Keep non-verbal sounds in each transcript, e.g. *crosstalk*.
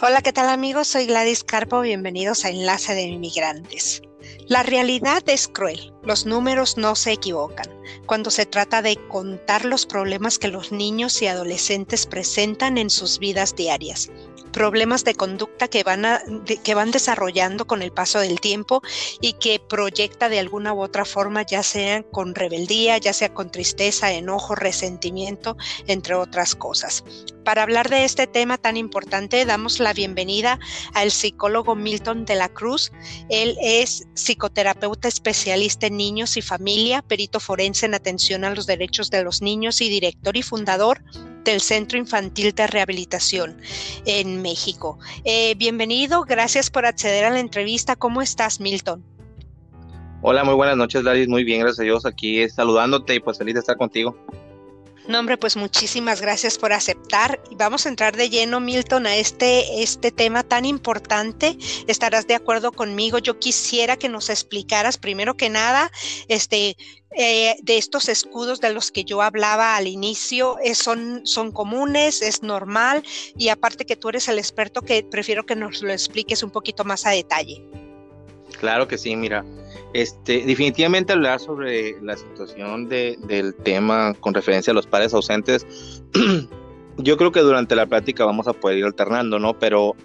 Hola, ¿qué tal amigos? Soy Gladys Carpo, bienvenidos a Enlace de Inmigrantes. La realidad es cruel, los números no se equivocan cuando se trata de contar los problemas que los niños y adolescentes presentan en sus vidas diarias problemas de conducta que van, que van desarrollando con el paso del tiempo y que proyecta de alguna u otra forma, ya sea con rebeldía, ya sea con tristeza, enojo, resentimiento, entre otras cosas. Para hablar de este tema tan importante, damos la bienvenida al psicólogo Milton de la Cruz. Él es psicoterapeuta especialista en niños y familia, perito forense en atención a los derechos de los niños y director y fundador del Centro Infantil de Rehabilitación en México. Eh, bienvenido, gracias por acceder a la entrevista. ¿Cómo estás, Milton? Hola, muy buenas noches, Laris. Muy bien, gracias a Dios. Aquí saludándote y pues feliz de estar contigo. No, hombre, pues muchísimas gracias por aceptar. Vamos a entrar de lleno, Milton, a este, este tema tan importante. Estarás de acuerdo conmigo. Yo quisiera que nos explicaras, primero que nada, este, eh, de estos escudos de los que yo hablaba al inicio, eh, son, son comunes, es normal, y aparte que tú eres el experto, que prefiero que nos lo expliques un poquito más a detalle. Claro que sí, mira. Este, definitivamente hablar sobre la situación del tema con referencia a los padres ausentes, *clears throat* yo creo que durante la plática vamos a poder ir alternando, ¿no? Pero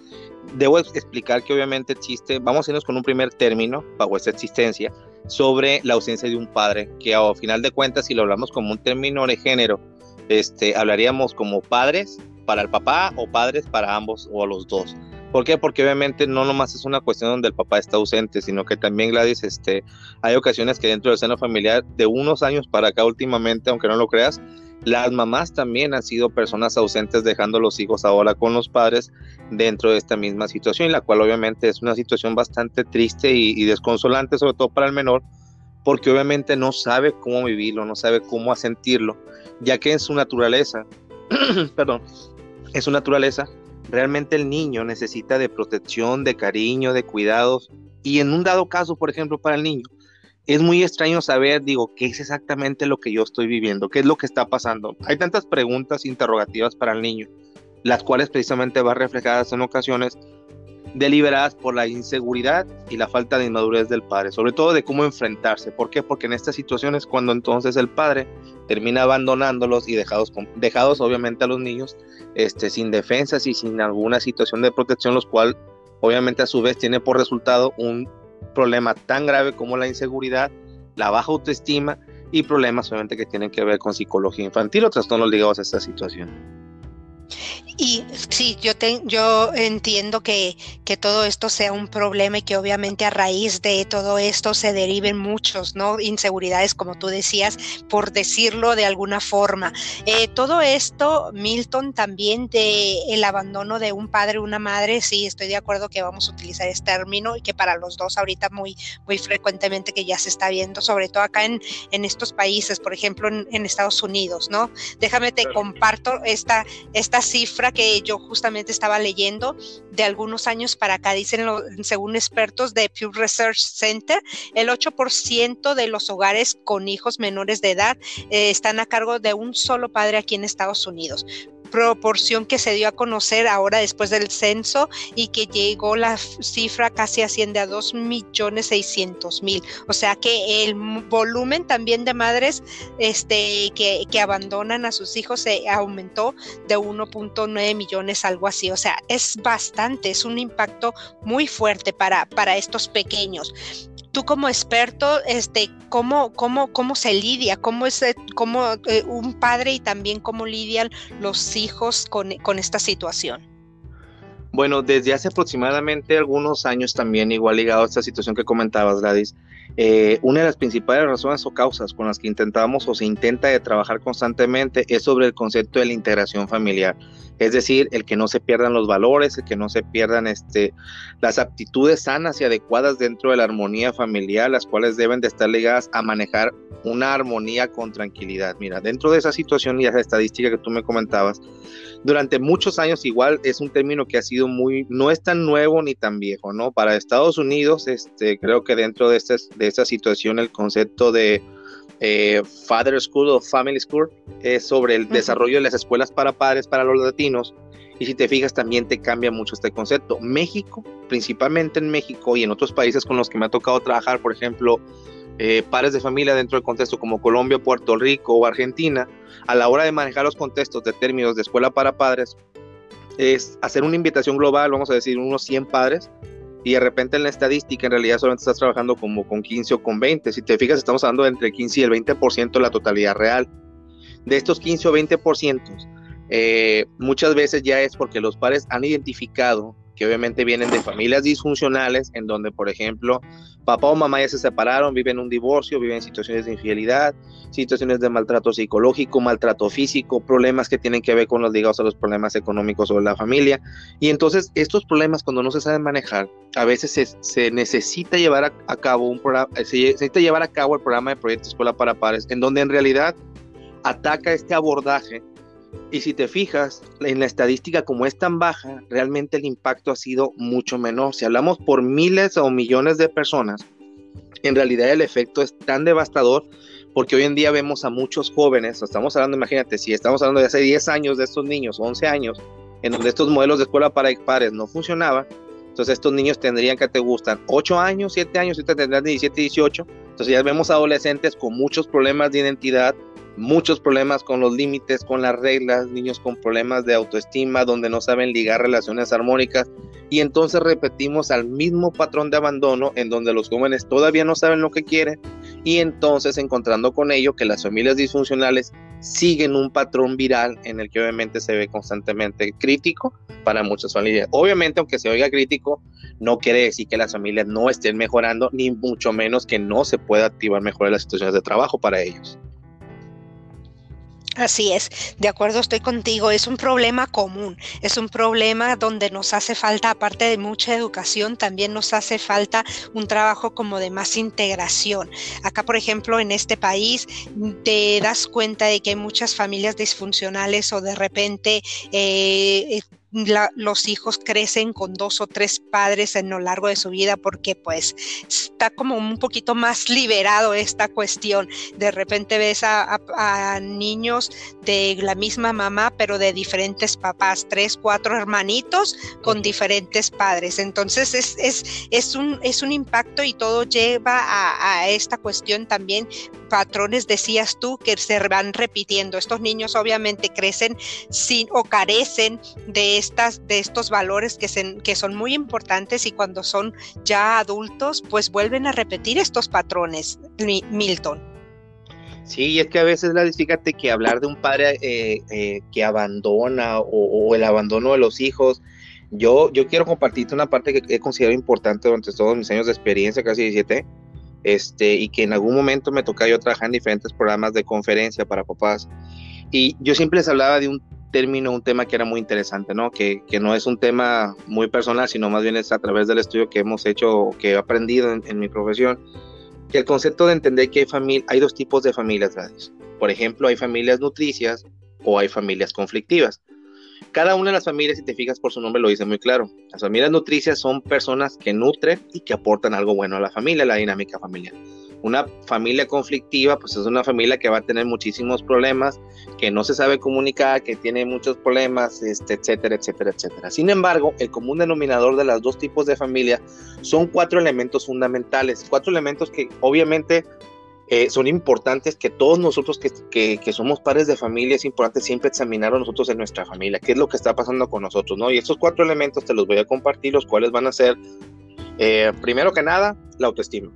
debo explicar que obviamente existe, vamos a irnos con un primer término bajo esta existencia sobre la ausencia de un padre, que a final de cuentas, si lo hablamos como un término de género, este, hablaríamos como padres para el papá o padres para ambos o los dos. ¿Por qué? Porque obviamente no nomás es una cuestión donde el papá está ausente, sino que también Gladys, este, hay ocasiones que dentro del seno familiar de unos años para acá últimamente, aunque no lo creas, las mamás también han sido personas ausentes dejando los hijos ahora con los padres dentro de esta misma situación, la cual obviamente es una situación bastante triste y, y desconsolante, sobre todo para el menor, porque obviamente no sabe cómo vivirlo, no sabe cómo sentirlo, ya que en su naturaleza, *clears throat* perdón, en su naturaleza Realmente el niño necesita de protección, de cariño, de cuidados. Y en un dado caso, por ejemplo, para el niño, es muy extraño saber, digo, qué es exactamente lo que yo estoy viviendo, qué es lo que está pasando. Hay tantas preguntas interrogativas para el niño, las cuales precisamente van reflejadas en ocasiones deliberadas por la inseguridad y la falta de inmadurez del padre, sobre todo de cómo enfrentarse. ¿Por qué? Porque en estas situaciones cuando entonces el padre termina abandonándolos y dejados, dejados obviamente a los niños este, sin defensas y sin alguna situación de protección, los cual obviamente a su vez tiene por resultado un problema tan grave como la inseguridad, la baja autoestima y problemas obviamente que tienen que ver con psicología infantil o trastornos ligados a esta situación. Y sí, yo, yo entiendo que, que, todo esto sea un problema y que obviamente a raíz de todo esto se deriven muchos, ¿no? Inseguridades, como tú decías, por decirlo de alguna forma. Eh, todo esto, Milton, también de el abandono de un padre una madre, sí, estoy de acuerdo que vamos a utilizar este término y que para los dos ahorita muy, muy frecuentemente que ya se está viendo, sobre todo acá en, en estos países, por ejemplo, en, en Estados Unidos, ¿no? Déjame te comparto esta, esta cifra que yo justamente estaba leyendo de algunos años para acá, dicen según expertos de Pew Research Center, el 8% de los hogares con hijos menores de edad eh, están a cargo de un solo padre aquí en Estados Unidos proporción que se dio a conocer ahora después del censo y que llegó la cifra casi asciende a 2 millones 600 mil. O sea que el volumen también de madres este, que, que abandonan a sus hijos se aumentó de 1.9 millones, algo así. O sea, es bastante, es un impacto muy fuerte para, para estos pequeños tú como experto, este, ¿cómo, cómo, cómo se lidia? ¿Cómo es eh, cómo, eh, un padre y también cómo lidian los hijos con, con esta situación? Bueno, desde hace aproximadamente algunos años también, igual ligado a esta situación que comentabas, Gladys, eh, una de las principales razones o causas con las que intentamos o se intenta de trabajar constantemente es sobre el concepto de la integración familiar. Es decir, el que no se pierdan los valores, el que no se pierdan este, las aptitudes sanas y adecuadas dentro de la armonía familiar, las cuales deben de estar ligadas a manejar una armonía con tranquilidad. Mira, dentro de esa situación y esa estadística que tú me comentabas, durante muchos años igual es un término que ha sido muy, no es tan nuevo ni tan viejo, ¿no? Para Estados Unidos, este, creo que dentro de, este, de esta situación el concepto de eh, Father School o Family School es sobre el desarrollo de las escuelas para padres para los latinos Y si te fijas, también te cambia mucho este concepto. México, principalmente en México y en otros países con los que me ha tocado trabajar, por ejemplo, eh, pares de familia dentro del contexto como Colombia, Puerto Rico o Argentina, a la hora de manejar los contextos de términos de escuela para padres, es hacer una invitación global, vamos a decir, unos 100 padres, y de repente en la estadística en realidad solamente estás trabajando como con 15 o con 20. Si te fijas, estamos hablando de entre 15 y el 20% de la totalidad real. De estos 15 o 20%, eh, muchas veces ya es porque los padres han identificado que obviamente vienen de familias disfuncionales, en donde, por ejemplo, papá o mamá ya se separaron, viven un divorcio, viven situaciones de infidelidad, situaciones de maltrato psicológico, maltrato físico, problemas que tienen que ver con los ligados a los problemas económicos de la familia. Y entonces estos problemas cuando no se saben manejar, a veces se, necesita llevar a, cabo un programa, se necesita llevar a cabo el programa de proyecto Escuela para Pares, en donde en realidad ataca este abordaje y si te fijas, en la estadística como es tan baja, realmente el impacto ha sido mucho menor. Si hablamos por miles o millones de personas, en realidad el efecto es tan devastador porque hoy en día vemos a muchos jóvenes, estamos hablando, imagínate, si estamos hablando de hace 10 años de estos niños, 11 años, en donde estos modelos de escuela para pares no funcionaban, entonces estos niños tendrían que te gustan 8 años, 7 años, ahorita tendrán 17, 18, entonces ya vemos adolescentes con muchos problemas de identidad, muchos problemas con los límites, con las reglas, niños con problemas de autoestima, donde no saben ligar relaciones armónicas. Y entonces repetimos al mismo patrón de abandono en donde los jóvenes todavía no saben lo que quieren y entonces encontrando con ello que las familias disfuncionales siguen un patrón viral en el que obviamente se ve constantemente crítico para muchas familias. Obviamente, aunque se oiga crítico, no quiere decir que las familias no estén mejorando, ni mucho menos que no se pueda activar mejor las situaciones de trabajo para ellos. Así es, de acuerdo estoy contigo, es un problema común, es un problema donde nos hace falta, aparte de mucha educación, también nos hace falta un trabajo como de más integración. Acá, por ejemplo, en este país, te das cuenta de que hay muchas familias disfuncionales o de repente... Eh, los hijos crecen con dos o tres padres en lo largo de su vida porque pues está como un poquito más liberado esta cuestión. De repente ves a, niños de la misma mamá pero de diferentes papás, tres, cuatro hermanitos con diferentes padres. Entonces es, es, es, un, es un impacto y todo lleva a, a esta cuestión también patrones, decías tú, que se van repitiendo. Estos niños obviamente crecen sin o carecen de de estos valores que, que son muy importantes y cuando son ya adultos, pues vuelven a repetir estos patrones, Milton. Sí, es que a veces, fíjate que hablar de un padre eh, eh, que abandona o, el abandono de los hijos, yo, yo quiero compartirte una parte que he considerado importante durante todos mis años de experiencia, casi 17, este, y que en algún momento me tocaba yo trabajar en diferentes programas de conferencia para papás. Y yo siempre les hablaba de un término, un tema que era muy interesante, ¿no? Que, que, no es un tema muy personal, sino más bien es a través del estudio que hemos hecho, que he aprendido en, mi profesión, que el concepto de entender que hay, hay dos tipos de familias, grandes. Por ejemplo, hay familias nutricias o hay familias conflictivas. Cada una de las familias, si te fijas por su nombre, lo dice muy claro. Las familias nutricias son personas que nutren y que aportan algo bueno a la familia, a la dinámica familiar una familia conflictiva, pues es una familia que va a tener muchísimos problemas, que no se sabe comunicar, que tiene muchos problemas, este, etcétera, etcétera, etcétera. Sin embargo, el común denominador de los dos tipos de familia son cuatro elementos fundamentales, cuatro elementos que obviamente eh, son importantes que todos nosotros que, que, somos padres de familia es importante siempre examinar a nosotros en nuestra familia, qué es lo que está pasando con nosotros, ¿no? Y estos cuatro elementos te los voy a compartir, los cuales van a ser, eh, primero que nada, la autoestima.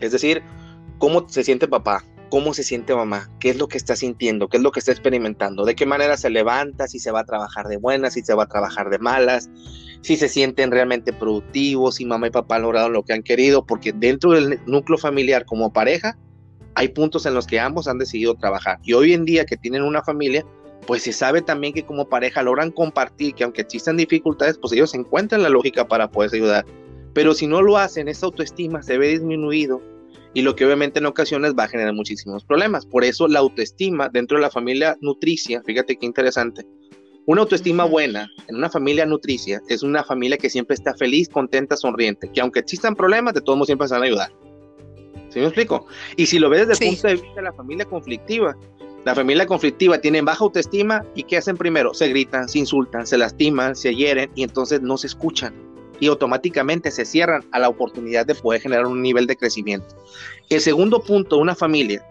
Es decir, cómo se siente papá, cómo se siente mamá, qué es lo que está sintiendo, qué es lo que está experimentando, de qué manera se levanta, si se va a trabajar de buenas, si se va a trabajar de malas, si se sienten realmente productivos, si mamá y papá han logrado lo que han querido, porque dentro del núcleo familiar como pareja hay puntos en los que ambos han decidido trabajar. Y hoy en día que tienen una familia, pues se sabe también que como pareja logran compartir, que aunque existan dificultades, pues ellos encuentran la lógica para poderse ayudar. Pero si no lo hacen, esa autoestima se ve disminuido y lo que obviamente en ocasiones va a generar muchísimos problemas. Por eso la autoestima dentro de la familia nutricia, fíjate qué interesante. Una autoestima buena en una familia nutricia es una familia que siempre está feliz, contenta, sonriente, que aunque existan problemas, de todos modos siempre se van a ayudar. ¿Sí me explico? Y si lo ves desde el punto de vista de la familia conflictiva, La familia conflictiva tiene baja autoestima y ¿qué hacen primero? Se gritan, se insultan, se lastiman, se hieren y entonces no se escuchan y automáticamente se cierran a la oportunidad de poder generar un nivel de crecimiento. El segundo punto de una familia,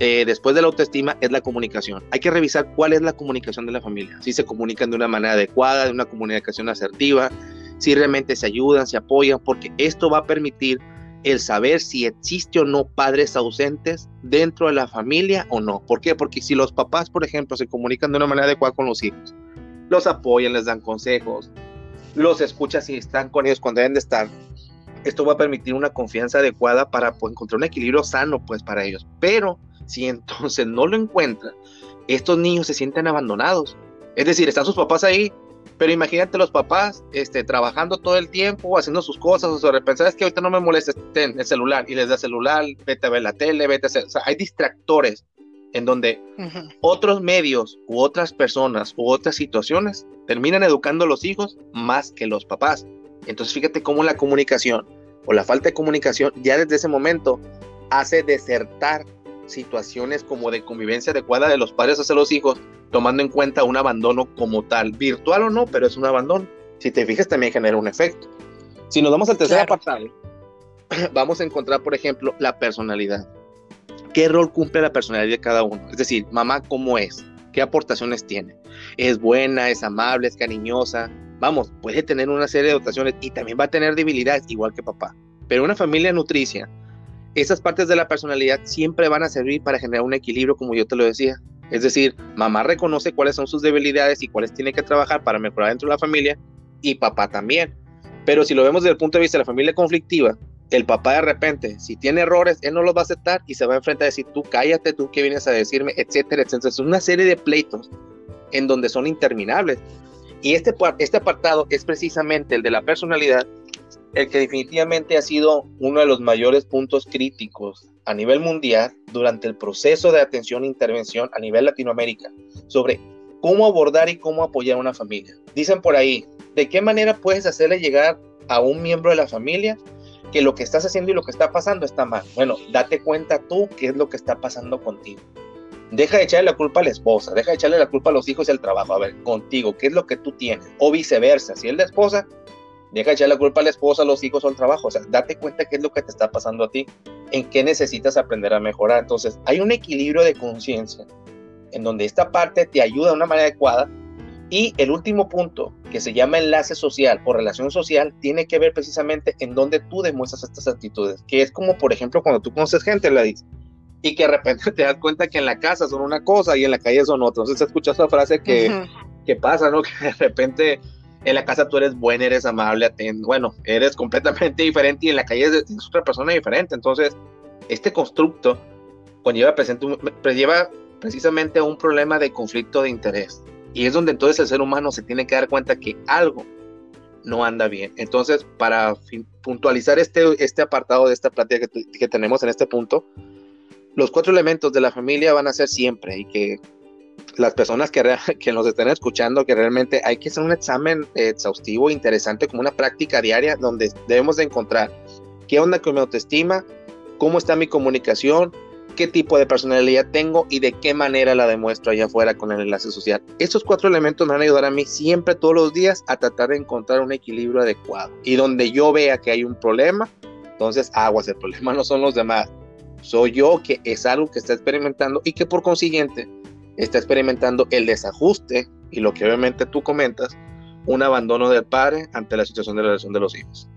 eh, después de la autoestima, es la comunicación. Hay que revisar cuál es la comunicación de la familia, si se comunican de una manera adecuada, de una comunicación asertiva, si realmente se ayudan, se apoyan, porque esto va a permitir el saber si existe o no padres ausentes dentro de la familia o no. ¿Por qué? Porque si los papás, por ejemplo, se comunican de una manera adecuada con los hijos, los apoyan, les dan consejos, los escucha si están con ellos cuando deben de estar. Esto va a permitir una confianza adecuada para pues, encontrar un equilibrio sano pues para ellos. Pero si entonces no lo encuentran, estos niños se sienten abandonados. Es decir, están sus papás ahí, pero imagínate los papás este, trabajando todo el tiempo, haciendo sus cosas, o de repente, sabes que ahorita no me molestes, ten el celular, y les da celular, vete a ver la tele, vete a hacer. O sea, hay distractores en donde otros medios u otras personas u otras situaciones terminan educando a los hijos más que los papás. Entonces fíjate cómo la comunicación o la falta de comunicación ya desde ese momento hace desertar situaciones como de convivencia adecuada de los padres hacia los hijos, tomando en cuenta un abandono como tal, virtual o no, pero es un abandono. Si te fijas también genera un efecto. Si nos vamos al tercer apartado, *clears throat* vamos a encontrar, por ejemplo, la personalidad qué rol cumple la personalidad de cada uno. Es decir, mamá, ¿cómo es? ¿Qué aportaciones tiene? ¿Es buena, es amable, es cariñosa? Vamos, puede tener una serie de dotaciones y también va a tener debilidades igual que papá. Pero una familia nutricia, esas partes de la personalidad siempre van a servir para generar un equilibrio, como yo te lo decía. Es decir, mamá reconoce cuáles son sus debilidades y cuáles tiene que trabajar para mejorar dentro de la familia y papá también. Pero si lo vemos desde el punto de vista de la familia conflictiva, el papá de repente, si tiene errores, él no los va a aceptar y se va a enfrentar a decir, tú cállate, tú qué vienes a decirme, etcétera, etcétera. Es una serie de pleitos en donde son interminables. Y este, este apartado es precisamente el de la personalidad, el que definitivamente ha sido uno de los mayores puntos críticos a nivel mundial durante el proceso de atención e intervención a nivel Latinoamérica sobre cómo abordar y cómo apoyar a una familia. Dicen por ahí, ¿de qué manera puedes hacerle llegar a un miembro de la familia que lo que estás haciendo y lo que está pasando está mal. Bueno, date cuenta tú qué es lo que está pasando contigo. Deja de echarle la culpa a la esposa, deja de echarle la culpa a los hijos y al trabajo. A ver, contigo, ¿qué es lo que tú tienes? O viceversa, si es la esposa, deja de echarle la culpa a la esposa, a los hijos o al trabajo. O sea, date cuenta qué es lo que te está pasando a ti, en qué necesitas aprender a mejorar. Entonces, hay un equilibrio de conciencia en donde esta parte te ayuda de una manera adecuada y el último punto, que se llama enlace social o relación social, tiene que ver precisamente en donde tú demuestras estas actitudes, que es como, por ejemplo, cuando tú conoces gente, la dices, y que de repente *laughs* te das cuenta que en la casa son una cosa y en la calle son otra. Entonces, escuchas esa frase que, que pasa, ¿no? *laughs* Que de repente en la casa tú eres buena, eres amable, bueno, eres completamente diferente y en la calle es, otra persona diferente. Entonces, este constructo conlleva, presente, lleva precisamente un problema de conflicto de interés. Y es donde entonces el ser humano se tiene que dar cuenta que algo no anda bien. Entonces, para puntualizar este, este apartado de esta plática que, tenemos en este punto, los cuatro elementos de la familia van a ser siempre y que las personas que, *laughs* que nos estén escuchando, que realmente hay que hacer un examen exhaustivo, interesante, como una práctica diaria donde debemos de encontrar qué onda con mi autoestima, cómo está mi comunicación, qué tipo de personalidad tengo y de qué manera la demuestro allá afuera con el enlace social. Estos cuatro elementos me van a ayudar a mí siempre, todos los días, a tratar de encontrar un equilibrio adecuado. Y donde yo vea que hay un problema, entonces aguas, el problema no son los demás. Soy yo que es algo que está experimentando y que por consiguiente está experimentando el desajuste y lo que obviamente tú comentas, un abandono del padre ante la situación de la relación de los hijos.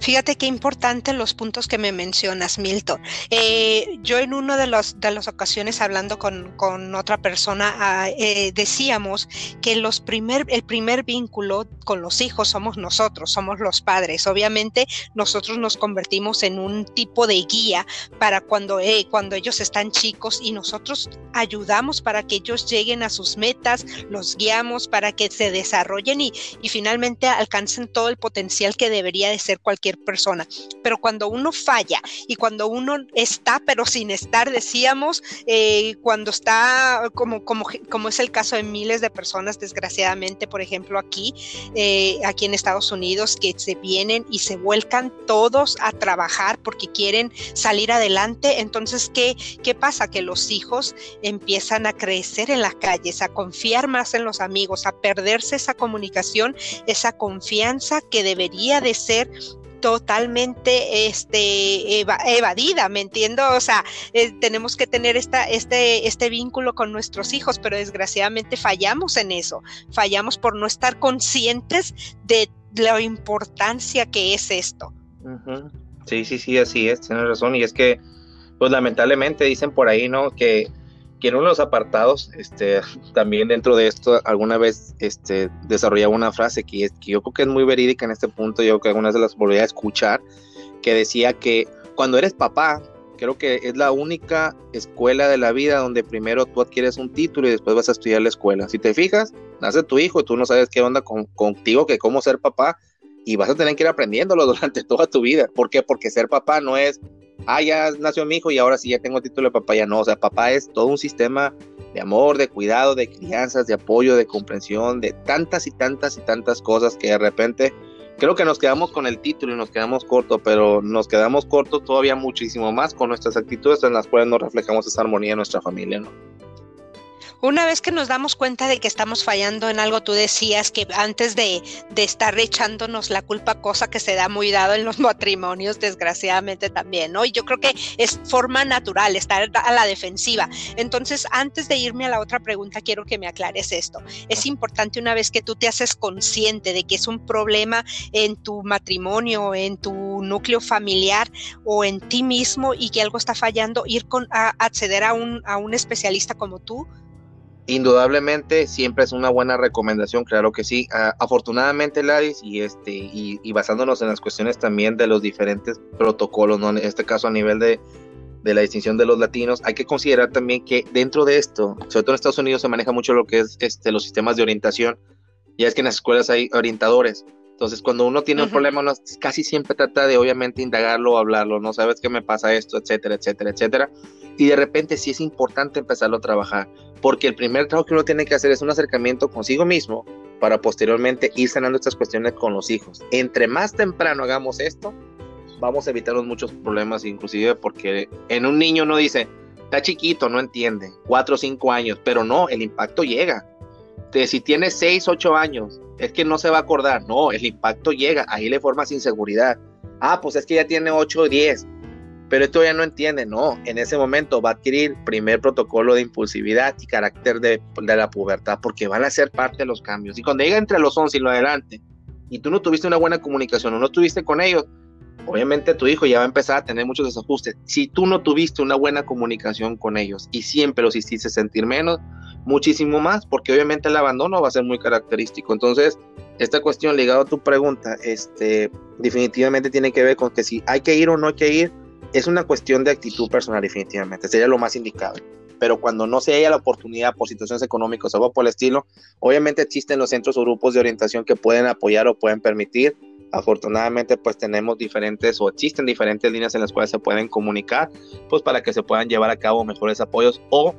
Fíjate qué importante los puntos que me mencionas, Milton. Eh, yo en una de, los, de las ocasiones hablando con, con otra persona ah, eh, decíamos que los primer, el primer vínculo con los hijos somos nosotros, somos los padres. Obviamente nosotros nos convertimos en un tipo de guía para cuando, eh, cuando ellos están chicos y nosotros ayudamos para que ellos lleguen a sus metas, los guiamos para que se desarrollen y, y finalmente alcancen todo el potencial que debería de ser cualquier persona. Pero cuando uno falla y cuando uno está, pero sin estar, decíamos, eh, cuando está, como, como, como es el caso de miles de personas, desgraciadamente, por ejemplo, aquí, eh, aquí en Estados Unidos, que se vienen y se vuelcan todos a trabajar porque quieren salir adelante. Entonces, ¿qué, qué pasa? Que los hijos empiezan a crecer en las calles, a confiar más en los amigos, a perderse esa comunicación, esa confianza que debería de ser totalmente este, evadida, ¿me entiendo? O sea, eh, tenemos que tener esta, este, este vínculo con nuestros hijos, pero desgraciadamente fallamos en eso, fallamos por no estar conscientes de la importancia que es esto. Sí, sí, sí, así es, tienes razón, y es que, pues lamentablemente dicen por ahí, ¿no? Que que en uno de los apartados, este, también dentro de esto, alguna vez este, desarrollaba una frase que, que yo creo que es muy verídica en este punto, yo creo que algunas de las volví a escuchar, que decía que cuando eres papá, creo que es la única escuela de la vida donde primero tú adquieres un título y después vas a estudiar la escuela. Si te fijas, nace tu hijo y tú no sabes qué onda contigo, que cómo ser papá, y vas a tener que ir aprendiéndolo *laughs* durante toda tu vida. ¿Por qué? Porque ser papá no es ah, ya nació mi hijo y ahora sí ya tengo título de papá, ya no, o sea, papá es todo un sistema de amor, de cuidado, de crianzas, de apoyo, de comprensión, de tantas y tantas y tantas cosas que de repente creo que nos quedamos con el título y nos quedamos cortos, pero nos quedamos cortos todavía muchísimo más con nuestras actitudes en las cuales nos reflejamos esa armonía en nuestra familia, ¿no? Una vez que nos damos cuenta de que estamos fallando en algo, tú decías que antes de, estar echándonos la culpa, cosa que se da muy dado en los *laughs* matrimonios, desgraciadamente también, ¿no? Y yo creo que es forma natural estar a la defensiva. Entonces, antes de irme a la otra pregunta, quiero que me aclares esto. Es importante una vez que tú te haces consciente de que es un problema en tu matrimonio, en tu núcleo familiar o en ti mismo y que algo está fallando, ir con, a acceder a un, a un especialista como tú Indudablemente siempre es una buena recomendación, claro que sí. Ah, afortunadamente, Ladis, y este, y, basándonos en las cuestiones también de los diferentes protocolos, ¿no? en este caso a nivel de, de, la distinción de los latinos, hay que considerar también que dentro de esto, sobre todo en Estados Unidos, se maneja mucho lo que es este, los sistemas de orientación. Ya es que en las escuelas hay orientadores. Entonces, cuando uno tiene un problema, uno casi siempre trata de obviamente indagarlo, hablarlo, no sabes qué me pasa esto, etcétera, etcétera, etcétera. Y de repente sí es importante empezarlo a trabajar, porque el primer trabajo que uno tiene que hacer es un acercamiento consigo mismo para posteriormente ir sanando estas cuestiones con los hijos. Entre más temprano hagamos esto, vamos a evitarnos muchos problemas, inclusive porque en un niño no dice, está chiquito, no entiende, cuatro o cinco años, pero no, el impacto llega. si tiene seis, ocho años es que no se va a acordar. No, el impacto llega, ahí le formas inseguridad. Ah, pues es que ya tiene 8 o 10, pero esto ya no entiende. No, en ese momento va a adquirir primer protocolo de impulsividad y carácter de, la pubertad, porque van a ser parte de los cambios. Y cuando llega entre los 11 y lo adelante, y tú no tuviste una buena comunicación o no tuviste con ellos, obviamente tu hijo ya va a empezar a tener muchos desajustes. Si tú no tuviste una buena comunicación con ellos y siempre los hiciste sentir menos, muchísimo más, porque obviamente el abandono va a ser muy característico. Entonces, esta cuestión ligada a tu pregunta, este, definitivamente tiene que ver con que si hay que ir o no hay que ir, es una cuestión de actitud personal, definitivamente, sería lo más indicado. Pero cuando no se haya la oportunidad por situaciones económicas o algo por el estilo, obviamente existen los centros o grupos de orientación que pueden apoyar o pueden permitir. Afortunadamente, pues tenemos diferentes o existen diferentes líneas en las cuales se pueden comunicar, pues para que se puedan llevar a cabo mejores apoyos o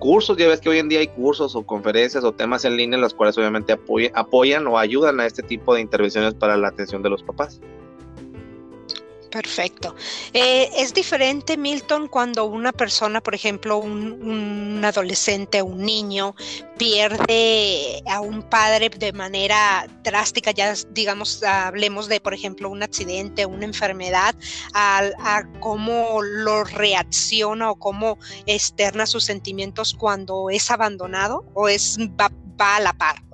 cursos, ya ves que hoy en día hay cursos o conferencias o temas en línea en los cuales obviamente apoyan o ayudan a este tipo de intervenciones para la atención de los papás. Perfecto. Eh, es diferente, Milton, cuando una persona, por ejemplo, un, adolescente, un niño, pierde a un padre de manera drástica, ya digamos, hablemos de, por ejemplo, un accidente, una enfermedad, a, cómo lo reacciona o cómo externa sus sentimientos cuando es abandonado o es va a la par.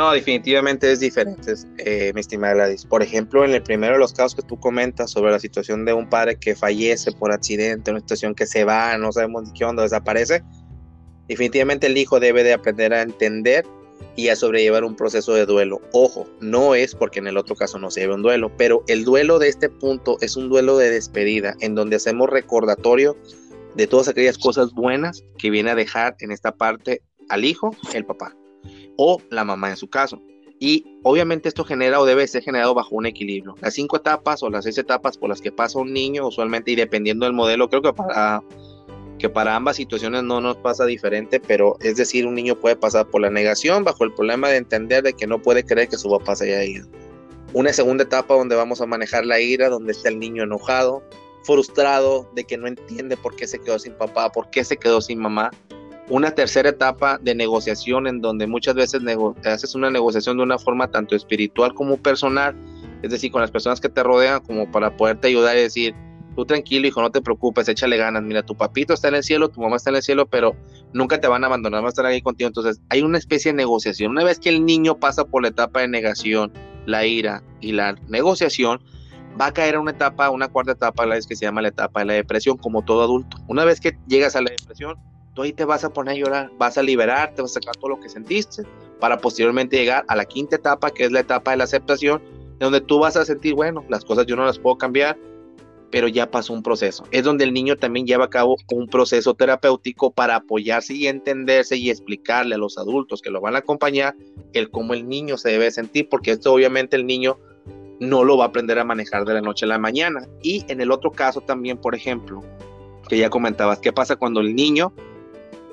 No, definitivamente es diferente, eh, mi estimada Gladys. Por ejemplo, en el primero de los casos que tú comentas sobre la situación de un padre que fallece por accidente, una situación que se va, no sabemos qué onda, desaparece, definitivamente el hijo debe de aprender a entender y a sobrellevar un proceso de duelo. Ojo, no es porque en el otro caso no se lleve un duelo, pero el duelo de este punto es un duelo de despedida, en donde hacemos recordatorio de todas aquellas cosas buenas que viene a dejar en esta parte al hijo el papá o la mamá en su caso. Y obviamente esto genera o debe ser generado bajo un equilibrio. Las cinco etapas o las seis etapas por las que pasa un niño usualmente y dependiendo del modelo, creo que para, que para ambas situaciones no nos pasa diferente, pero es decir, un niño puede pasar por la negación bajo el problema de entender de que no puede creer que su papá se haya ido. Una segunda etapa donde vamos a manejar la ira, donde está el niño enojado, frustrado de que no entiende por qué se quedó sin papá, por qué se quedó sin mamá una tercera etapa de negociación en donde muchas veces haces una negociación de una forma tanto espiritual como personal, es decir, con las personas que te rodean como para poderte ayudar y decir, tú tranquilo hijo, no te preocupes, échale ganas, mira, tu papito está en el cielo, tu mamá está en el cielo, pero nunca te van a abandonar, van a estar ahí contigo. Entonces hay una especie de negociación. Una vez que el niño pasa por la etapa de negación, la ira y la negociación, va a caer a una etapa, una cuarta etapa, la vez que se llama la etapa de la depresión, como todo adulto. Una vez que llegas a la depresión, tú ahí te vas a poner a llorar, vas a liberar, te vas a sacar todo lo que sentiste, para posteriormente llegar a la quinta etapa, que es la etapa de la aceptación, donde tú vas a sentir, bueno, las cosas yo no las puedo cambiar, pero ya pasó un proceso. Es donde el niño también lleva a cabo un proceso terapéutico para apoyarse y entenderse y explicarle a los adultos que lo van a acompañar el cómo el niño se debe sentir, porque esto obviamente el niño no lo va a aprender a manejar de la noche a la mañana. Y en el otro caso también, por ejemplo, que ya comentabas, ¿qué pasa cuando el niño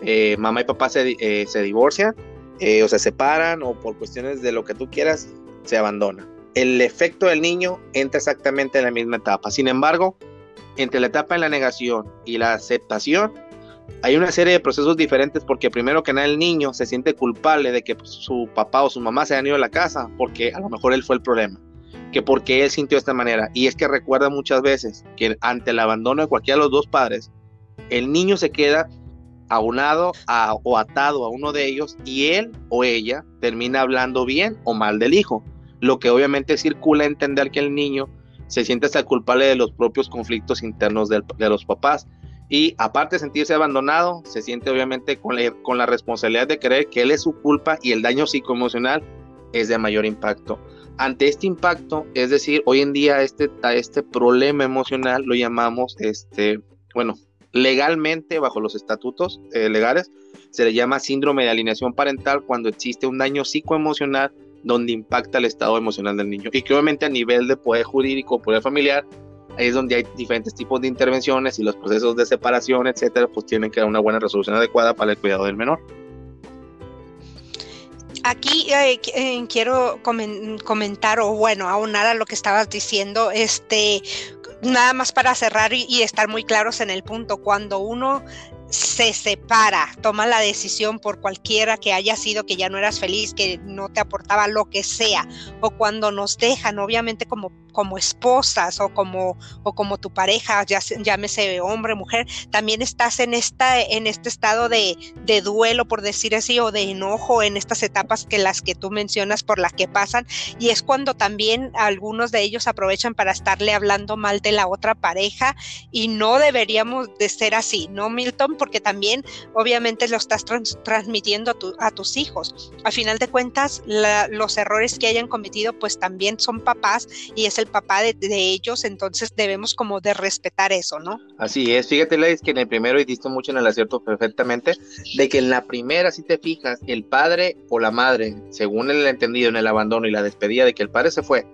eh, mamá y papá se, eh, se divorcian eh, o se separan o por cuestiones de lo que tú quieras, se abandona. El efecto del niño entra exactamente en la misma etapa. Sin embargo, entre la etapa de la negación y la aceptación, hay una serie de procesos diferentes porque primero que nada el niño se siente culpable de que pues, su papá o su mamá se han ido de la casa porque a lo mejor él fue el problema, que porque él sintió de esta manera. Y es que recuerda muchas veces que ante el abandono de cualquiera de los dos padres, el niño se queda aunado a, o atado a uno de ellos y él o ella termina hablando bien o mal del hijo, lo que obviamente circula a entender que el niño se siente hasta culpable de los propios conflictos internos de, los papás y aparte de sentirse abandonado, se siente obviamente con la, con la responsabilidad de creer que él es su culpa y el daño psicoemocional es de mayor impacto. Ante este impacto, es decir, hoy en día este, este problema emocional lo llamamos, este, bueno, legalmente, bajo los estatutos eh, legales, se le llama síndrome de alineación parental cuando existe un daño psicoemocional donde impacta el estado emocional del niño. Y que obviamente a nivel de poder jurídico, poder familiar, ahí es donde hay diferentes tipos de intervenciones y los procesos de separación, etcétera, pues tienen que dar una buena resolución adecuada para el cuidado del menor. Aquí eh, eh, quiero comentar o bueno, aunar a lo que estabas diciendo, este, nada más para cerrar y, estar muy claros en el punto, cuando uno se separa, toma la decisión por cualquiera que haya sido que ya no eras feliz, que no te aportaba lo que sea, o cuando nos dejan, obviamente como como esposas o como, o como tu pareja, ya, llámese hombre, mujer, también estás en, esta, en este estado de, de duelo, por decir así, o de enojo en estas etapas que las que tú mencionas por las que pasan, y es cuando también algunos de ellos aprovechan para estarle hablando mal de la otra pareja, y no deberíamos de ser así, ¿no, Milton? Porque también obviamente lo estás transmitiendo a, tus hijos. Al final de cuentas, los errores que hayan cometido, pues también son papás y es el papá de, ellos, entonces debemos como de respetar eso, ¿no? Así es, fíjate, Lais, que en el primero hiciste mucho en el acierto perfectamente, de que en la primera, si te fijas, el padre o la madre, según el entendido en el abandono y la despedida de que el padre se fue,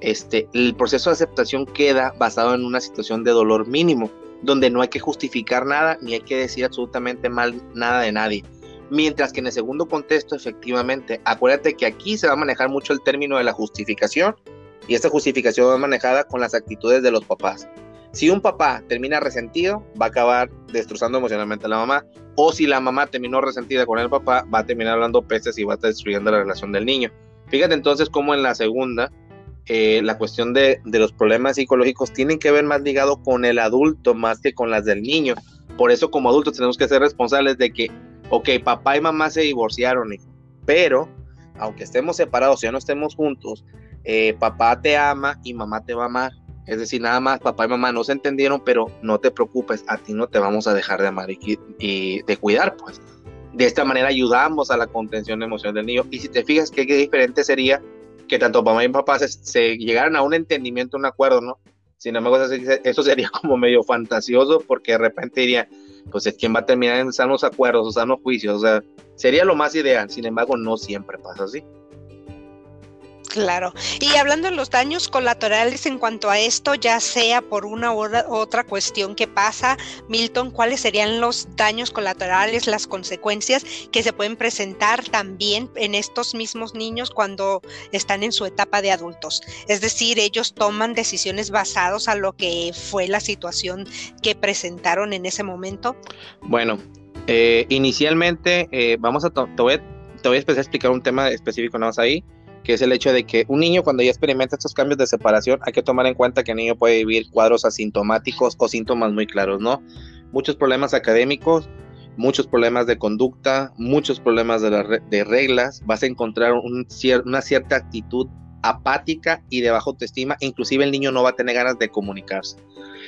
este, el proceso de aceptación queda basado en una situación de dolor mínimo, donde no hay que justificar nada ni hay que decir absolutamente mal nada de nadie. Mientras que en el segundo contexto, efectivamente, acuérdate que aquí se va a manejar mucho el término de la justificación y esta justificación va manejada con las actitudes de los papás. Si un papá termina resentido, va a acabar destrozando emocionalmente a la mamá. O si la mamá terminó resentida con el papá, va a terminar hablando peces y va a estar destruyendo la relación del niño. Fíjate entonces cómo en la segunda, eh, la cuestión de, de, los problemas psicológicos tienen que ver más ligado con el adulto más que con las del niño. Por eso como adultos tenemos que ser responsables de que, ok, papá y mamá se divorciaron, pero aunque estemos separados, ya no estemos juntos, eh, papá te ama y mamá te va a amar. Es decir, nada más papá y mamá no se entendieron, pero no te preocupes, a ti no te vamos a dejar de amar y, de cuidar, pues. De esta manera ayudamos a la contención emocional del niño. Y si te fijas, qué, diferente sería que tanto mamá y papá se, llegaran a un entendimiento, un acuerdo, ¿no? Sin embargo, eso sería *laughs* como medio fantasioso porque de repente diría, pues es quien va a terminar en sanos acuerdos o sanos juicios. O sea, sería lo más ideal. Sin embargo, no siempre pasa así. Claro. Y hablando de los daños colaterales en cuanto a esto, ya sea por una u otra cuestión que pasa, Milton, ¿cuáles serían los daños colaterales, las consecuencias que se pueden presentar también en estos mismos niños cuando están en su etapa de adultos? Es decir, ellos toman decisiones basadas a lo que fue la situación que presentaron en ese momento. Bueno, eh, inicialmente eh, vamos a, te voy te voy a explicar un tema específico nada más ahí que es el hecho de que un niño cuando ya experimenta estos cambios de separación, hay que tomar en cuenta que el niño puede vivir cuadros asintomáticos o síntomas muy claros, ¿no? Muchos problemas académicos, muchos problemas de conducta, muchos problemas de, reglas, vas a encontrar una cierta actitud apática y de baja autoestima, inclusive el niño no va a tener ganas de comunicarse.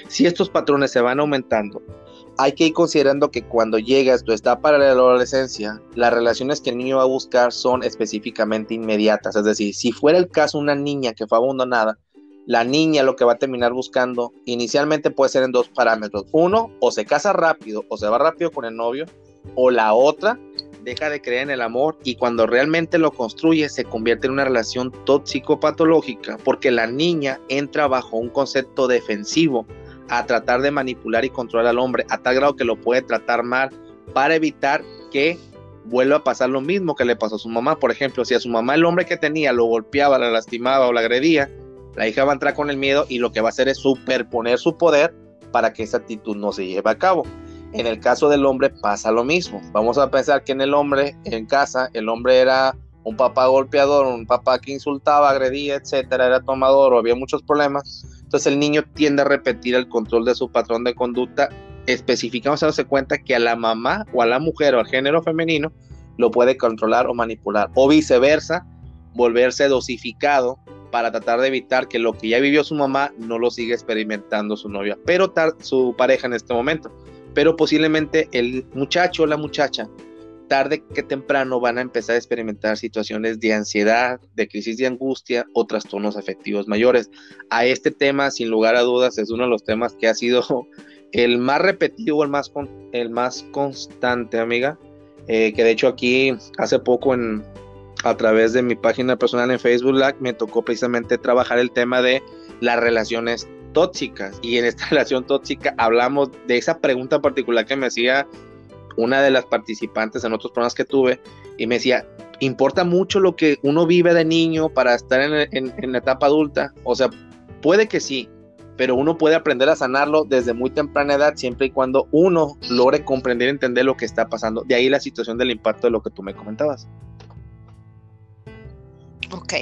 Si estos patrones se van aumentando hay que ir considerando que cuando llegas tu etapa de la adolescencia, las relaciones que el niño va a buscar son específicamente inmediatas. Es decir, si fuera el caso una niña que fue abandonada, la niña lo que va a terminar buscando inicialmente puede ser en dos parámetros. Uno, o se casa rápido o se va rápido con el novio, o la otra, deja de creer en el amor y cuando realmente lo construye se convierte en una relación tóxico-patológica porque la niña entra bajo un concepto defensivo a tratar de manipular y controlar al hombre a tal grado que lo puede tratar mal para evitar que vuelva a pasar lo mismo que le pasó a su mamá. Por ejemplo, si a su mamá el hombre que tenía lo golpeaba, la lastimaba o la agredía, la hija va a entrar con el miedo y lo que va a hacer es superponer su poder para que esa actitud no se lleve a cabo. En el caso del hombre pasa lo mismo. Vamos a pensar que en el hombre, en casa, el hombre era un papá golpeador, un papá que insultaba, agredía, etcétera, era tomador había muchos problemas entonces el niño tiende a repetir el control de su patrón de conducta, especificamos darse cuenta que a la mamá o a la mujer o al género femenino lo puede controlar o manipular, o viceversa, volverse dosificado para tratar de evitar que lo que ya vivió su mamá no lo siga experimentando su novia, pero su pareja en este momento. Pero posiblemente el muchacho o la muchacha tarde que temprano van a empezar a experimentar situaciones de ansiedad, de crisis de angustia o trastornos afectivos mayores. A este tema, sin lugar a dudas, es uno de los temas que ha sido *laughs* el más repetido, el más, el más constante, amiga. Eh, que de hecho aquí hace poco en, a través de mi página personal en Facebook Live me tocó precisamente trabajar el tema de las relaciones tóxicas. Y en esta *laughs* relación tóxica hablamos de esa pregunta particular que me hacía una de las participantes en otros programas que tuve y me decía, ¿importa mucho lo que uno vive de niño para estar en, la etapa adulta? O sea, puede que sí, pero uno puede aprender a sanarlo desde muy temprana edad siempre y cuando uno logre comprender y entender lo que está pasando. De ahí la situación del impacto de lo que tú me comentabas. Ok.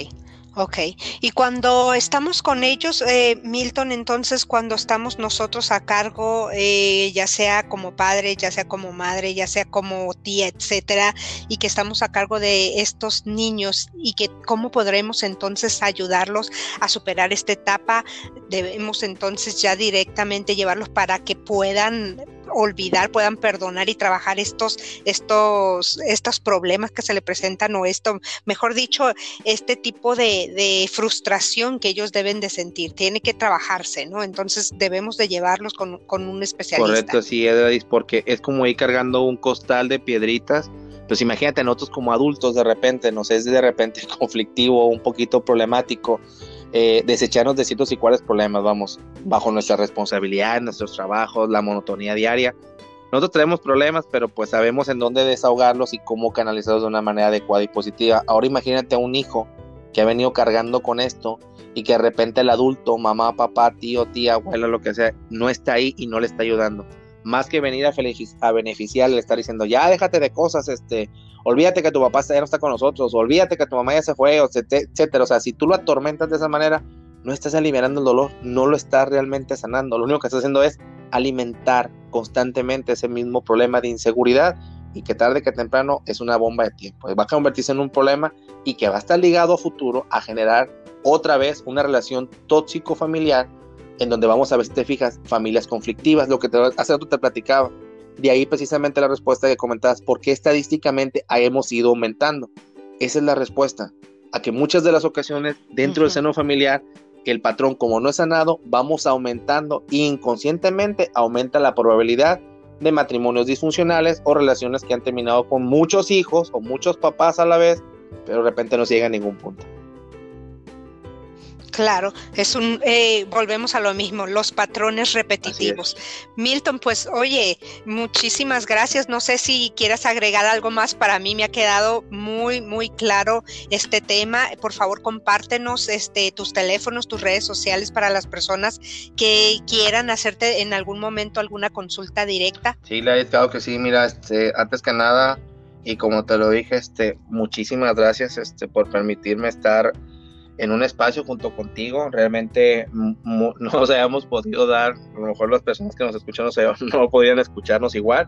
Ok, y cuando estamos con ellos, eh, Milton, entonces cuando estamos nosotros a cargo, eh, ya sea como padre, ya sea como madre, ya sea como tía, etcétera, y que estamos a cargo de estos niños y que cómo podremos entonces ayudarlos a superar esta etapa, debemos entonces ya directamente llevarlos para que puedan olvidar, puedan perdonar y trabajar estos, estos, estos problemas que se le presentan o esto, mejor dicho, este tipo de, frustración que ellos deben de sentir. Tiene que trabajarse, ¿no? Entonces debemos de llevarlos con, con un especialista. Correcto, sí, Edradis, porque es como ir cargando un costal de piedritas. Pues imagínate, nosotros como adultos de repente, nos es de repente *laughs* conflictivo, un poquito problemático eh, desecharnos de ciertos y cuáles problemas, vamos, bajo nuestra responsabilidad, nuestros trabajos, la monotonía diaria. Nosotros tenemos problemas, pero pues sabemos en dónde desahogarlos y cómo canalizarlos de una manera adecuada y positiva. Ahora imagínate a un hijo que ha venido cargando con esto y que de repente el adulto, mamá, papá, tío, tía, abuela, lo que sea, no está ahí y no le está ayudando. Más que venir a, a beneficiar, le está diciendo, ya déjate de cosas, este, olvídate que tu papá ya no está con nosotros, olvídate que tu mamá ya se fue, etcétera. O sea, si tú lo atormentas de esa manera, no estás aliviando el dolor, no lo estás realmente sanando. Lo único que estás haciendo es alimentar constantemente ese mismo problema de inseguridad y que tarde que temprano es una bomba de tiempo. Va a convertirse en un problema y que va a estar ligado a futuro a generar otra vez una relación tóxico familiar en donde vamos a ver si te fijas familias conflictivas, lo que te, hace rato te platicaba de ahí precisamente la respuesta que comentabas, ¿por qué estadísticamente hemos ido aumentando? Esa es la respuesta, a que muchas de las ocasiones dentro del seno familiar, el patrón como no es sanado, vamos aumentando inconscientemente aumenta la probabilidad de matrimonios disfuncionales o relaciones que han terminado con muchos hijos o muchos papás a la vez, pero de repente no llega a ningún punto. Claro, es un, eh, volvemos a lo mismo, los patrones repetitivos. Milton, pues oye, muchísimas gracias. No sé si quieras agregar algo más. Para mí me ha quedado muy, muy claro este tema. Por favor, compártenos este, tus teléfonos, tus redes sociales para las personas que quieran hacerte en algún momento alguna consulta directa. Sí, le claro que sí. Mira, este, antes que nada, y como te lo dije, este, muchísimas gracias este, por permitirme estar en un espacio junto contigo. Realmente *laughs* no nos hayamos podido dar, a lo mejor las personas que nos escuchan no, *laughs* no podían escucharnos igual,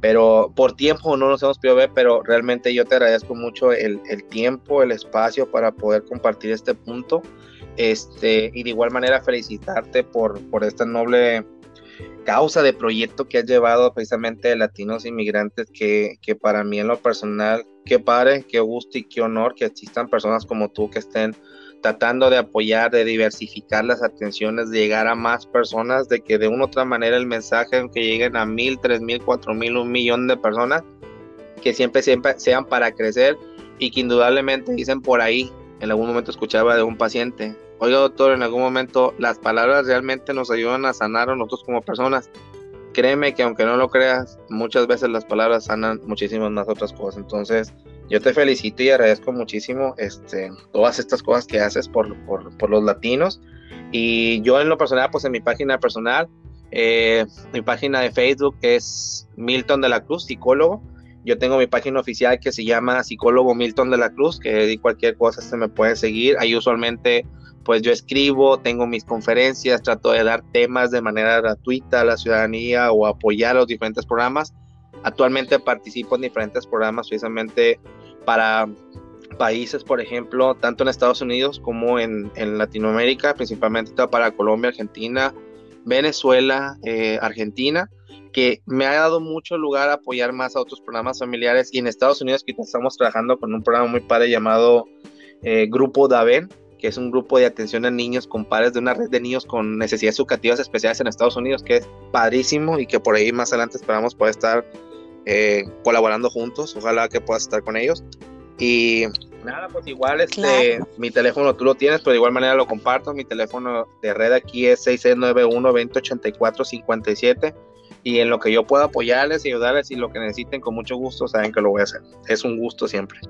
pero por tiempo no nos hemos podido ver, pero realmente yo te agradezco mucho el, el tiempo, el espacio para poder compartir este punto. Este, y de igual manera felicitarte por, por esta noble causa de proyecto que has llevado precisamente de latinos inmigrantes que, que para mí en lo personal, qué padre, qué gusto y qué honor que existan personas como tú que estén tratando de apoyar, de diversificar las atenciones, de llegar a más personas, de que de una u otra manera el mensaje, que lleguen a mil, tres mil, cuatro mil, un millón de personas, que siempre, siempre sean para crecer y que indudablemente dicen por ahí, en algún momento escuchaba de un paciente, oiga doctor, en algún momento las palabras realmente nos ayudan a sanar a nosotros como personas. Créeme que aunque no lo creas, muchas veces las palabras sanan muchísimas más otras cosas. Entonces, yo te felicito y agradezco muchísimo este, todas estas cosas que haces por, los latinos. Y yo en lo personal, pues en mi página personal, eh, mi página de Facebook es Milton de la Cruz, psicólogo. Yo tengo mi página oficial que se llama Psicólogo Milton de la Cruz, que cualquier cosa se me puede seguir. Ahí usualmente pues yo escribo, tengo mis conferencias, trato de dar temas de manera gratuita a la ciudadanía o apoyar los diferentes programas. Actualmente participo en diferentes programas precisamente para países, por ejemplo, tanto en Estados Unidos como en, Latinoamérica, principalmente para Colombia, Argentina, Venezuela, eh, Argentina, que me ha dado mucho lugar a apoyar más a otros programas familiares. Y en Estados Unidos, que estamos trabajando con un programa muy padre llamado eh, Grupo Daven, que es un grupo de atención a niños con padres de una red de niños con necesidades educativas especiales en Estados Unidos, que es padrísimo y que por ahí más adelante esperamos poder estar eh, colaborando juntos. Ojalá que puedas estar con ellos. Y nada, pues igual este, mi teléfono tú lo tienes, pero de igual manera lo comparto. Mi teléfono de red aquí es 6691-2084-57. Y en lo que yo pueda apoyarles y ayudarles y lo que necesiten, con mucho gusto, saben que lo voy a hacer. Es un gusto siempre.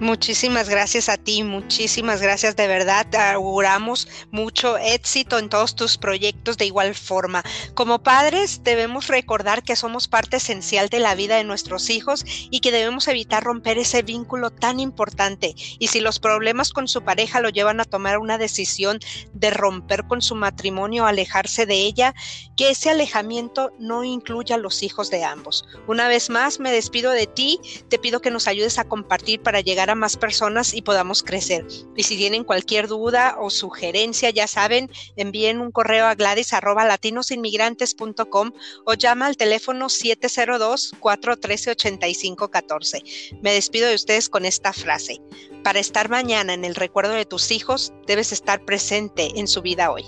Muchísimas gracias a ti, muchísimas gracias de verdad. auguramos mucho éxito en todos tus proyectos de igual forma. Como padres debemos recordar que somos parte esencial de la vida de nuestros hijos y que debemos evitar romper ese vínculo tan importante. Y si los problemas con su pareja lo llevan a tomar una decisión de romper con su matrimonio, alejarse de ella, que ese alejamiento no incluya a los hijos de ambos. Una vez más me despido de ti, te pido que nos ayudes a compartir para llegar más personas y podamos crecer. Y si tienen cualquier duda o sugerencia, ya saben, envíen un correo a gladys arroba latinosinmigrantes.com o llama al teléfono 702-413-8514. Me despido de ustedes con esta frase. Para estar mañana en el recuerdo de tus hijos, debes estar presente en su vida hoy.